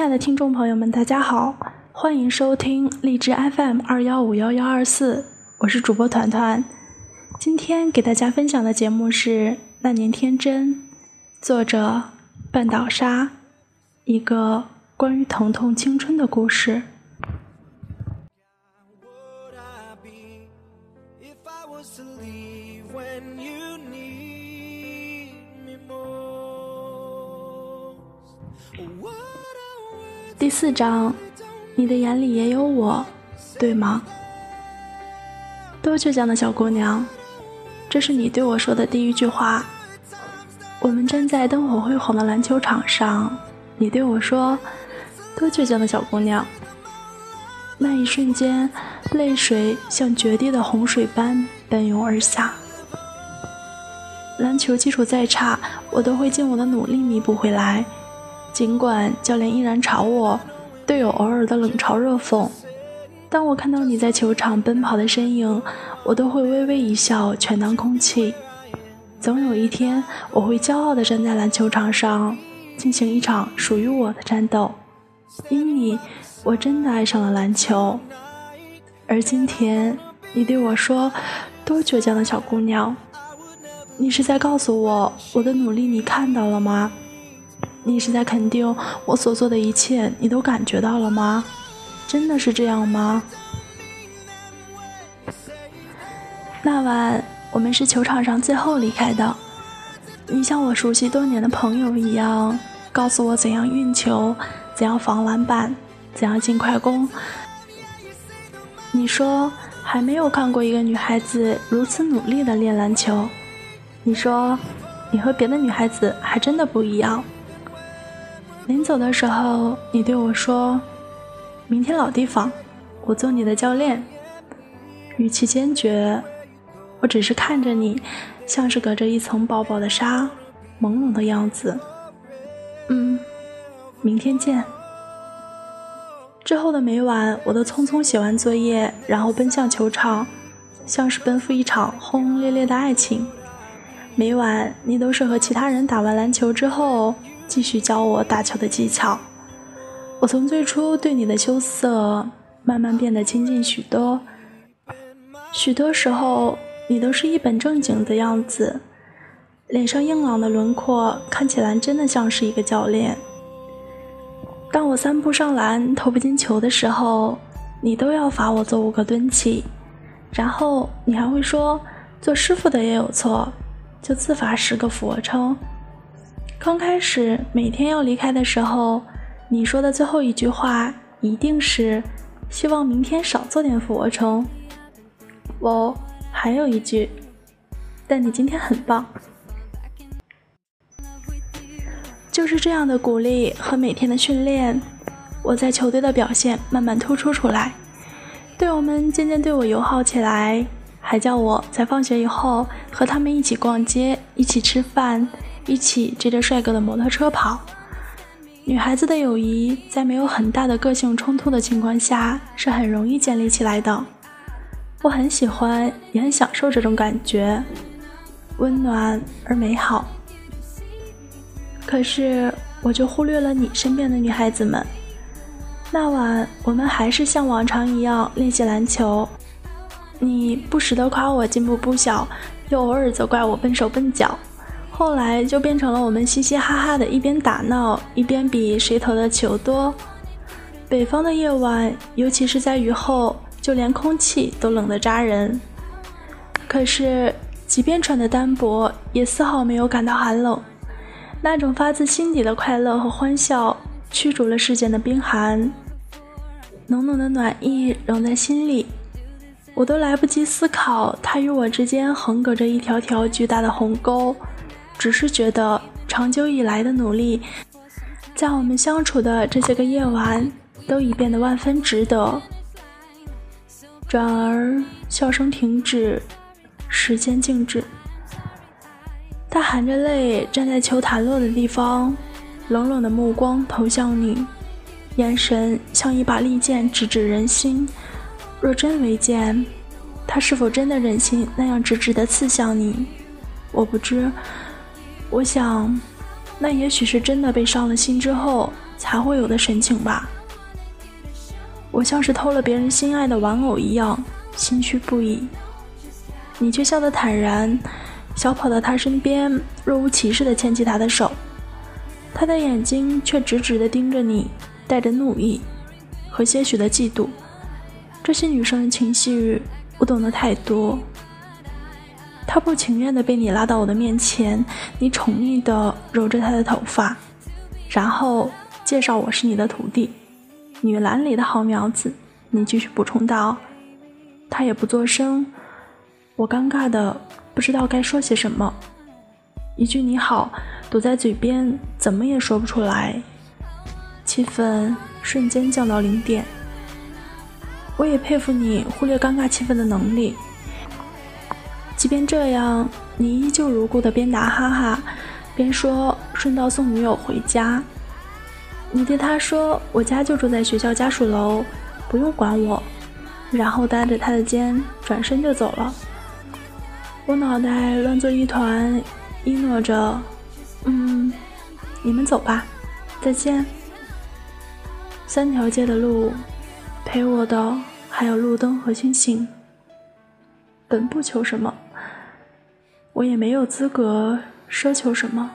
亲爱的听众朋友们，大家好，欢迎收听荔枝 FM 二幺五幺幺二四，我是主播团团。今天给大家分享的节目是《那年天真》，作者半岛沙，一个关于疼痛青春的故事。第四章，你的眼里也有我，对吗？多倔强的小姑娘，这是你对我说的第一句话。我们站在灯火辉煌的篮球场上，你对我说：“多倔强的小姑娘。”那一瞬间，泪水像决堤的洪水般奔涌而下。篮球基础再差，我都会尽我的努力弥补回来。尽管教练依然吵我，队友偶尔的冷嘲热讽，当我看到你在球场奔跑的身影，我都会微微一笑，全当空气。总有一天，我会骄傲地站在篮球场上，进行一场属于我的战斗。因你，我真的爱上了篮球。而今天，你对我说：“多倔强的小姑娘。”你是在告诉我，我的努力你看到了吗？你是在肯定我所做的一切，你都感觉到了吗？真的是这样吗？那晚我们是球场上最后离开的。你像我熟悉多年的朋友一样，告诉我怎样运球，怎样防篮板，怎样进快攻。你说还没有看过一个女孩子如此努力的练篮球。你说你和别的女孩子还真的不一样。临走的时候，你对我说：“明天老地方，我做你的教练。”语气坚决。我只是看着你，像是隔着一层薄薄的纱，朦胧的样子。嗯，明天见。之后的每晚，我都匆匆写完作业，然后奔向球场，像是奔赴一场轰轰烈烈的爱情。每晚，你都是和其他人打完篮球之后。继续教我打球的技巧。我从最初对你的羞涩，慢慢变得亲近许多。许多时候，你都是一本正经的样子，脸上硬朗的轮廓看起来真的像是一个教练。当我三步上篮投不进球的时候，你都要罚我做五个蹲起，然后你还会说做师傅的也有错，就自罚十个俯卧撑。刚开始每天要离开的时候，你说的最后一句话一定是希望明天少做点俯卧撑。我还有一句，但你今天很棒。就是这样的鼓励和每天的训练，我在球队的表现慢慢突出出来，队友们渐渐对我友好起来，还叫我在放学以后和他们一起逛街，一起吃饭。一起追着帅哥的摩托车跑，女孩子的友谊在没有很大的个性冲突的情况下是很容易建立起来的。我很喜欢，也很享受这种感觉，温暖而美好。可是，我就忽略了你身边的女孩子们。那晚，我们还是像往常一样练习篮球，你不时的夸我进步不小，又偶尔责怪我笨手笨脚。后来就变成了我们嘻嘻哈哈的，一边打闹一边比谁投的球多。北方的夜晚，尤其是在雨后，就连空气都冷得扎人。可是，即便穿的单薄，也丝毫没有感到寒冷。那种发自心底的快乐和欢笑，驱逐了世间的冰寒。浓浓的暖意融在心里，我都来不及思考，它与我之间横隔着一条条巨大的鸿沟。只是觉得长久以来的努力，在我们相处的这些个夜晚，都已变得万分值得。转而笑声停止，时间静止。他含着泪站在球弹落的地方，冷冷的目光投向你，眼神像一把利剑直指人心。若真为剑，他是否真的忍心那样直直的刺向你？我不知。我想，那也许是真的被伤了心之后，才会有的神情吧。我像是偷了别人心爱的玩偶一样，心虚不已。你却笑得坦然，小跑到他身边，若无其事地牵起他的手。他的眼睛却直直地盯着你，带着怒意和些许的嫉妒。这些女生的情绪，我懂得太多。他不情愿地被你拉到我的面前，你宠溺地揉着他的头发，然后介绍我是你的徒弟，女篮里的好苗子。你继续补充道：“他也不作声。”我尴尬的不知道该说些什么，一句你好堵在嘴边，怎么也说不出来，气氛瞬间降到零点。我也佩服你忽略尴尬气氛的能力。即便这样，你依旧如故的边打哈哈，边说顺道送女友回家。你对他说：“我家就住在学校家属楼，不用管我。”然后搭着他的肩，转身就走了。我脑袋乱作一团，一诺着：“嗯，你们走吧，再见。”三条街的路，陪我的还有路灯和星星。本不求什么。我也没有资格奢求什么。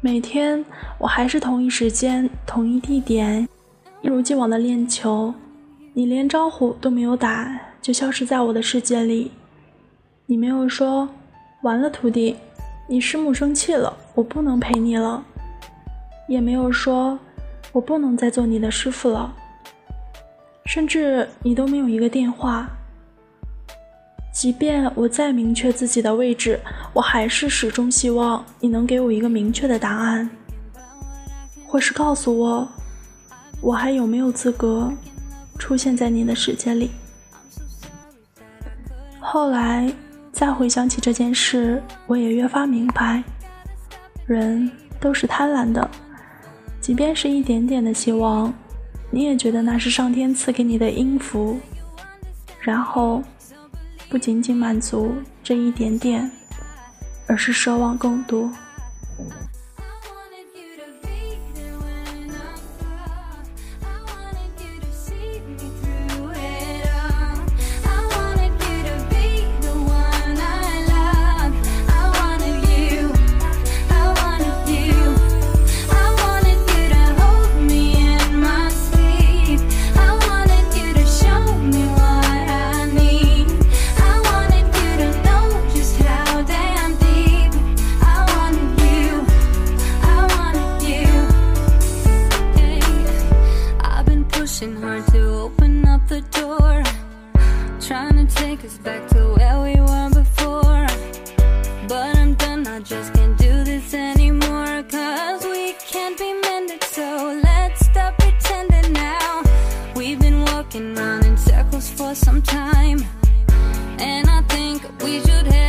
每天我还是同一时间、同一地点，一如既往的练球。你连招呼都没有打，就消失在我的世界里。你没有说“完了，徒弟，你师母生气了，我不能陪你了”，也没有说“我不能再做你的师傅了”，甚至你都没有一个电话。即便我再明确自己的位置，我还是始终希望你能给我一个明确的答案，或是告诉我，我还有没有资格出现在你的世界里。后来再回想起这件事，我也越发明白，人都是贪婪的，即便是一点点的希望，你也觉得那是上天赐给你的音符，然后。不仅仅满足这一点点，而是奢望更多。take us back to where we were before. But I'm done, I just can't do this anymore. Cause we can't be mended, so let's stop pretending now. We've been walking around in circles for some time. And I think we should have.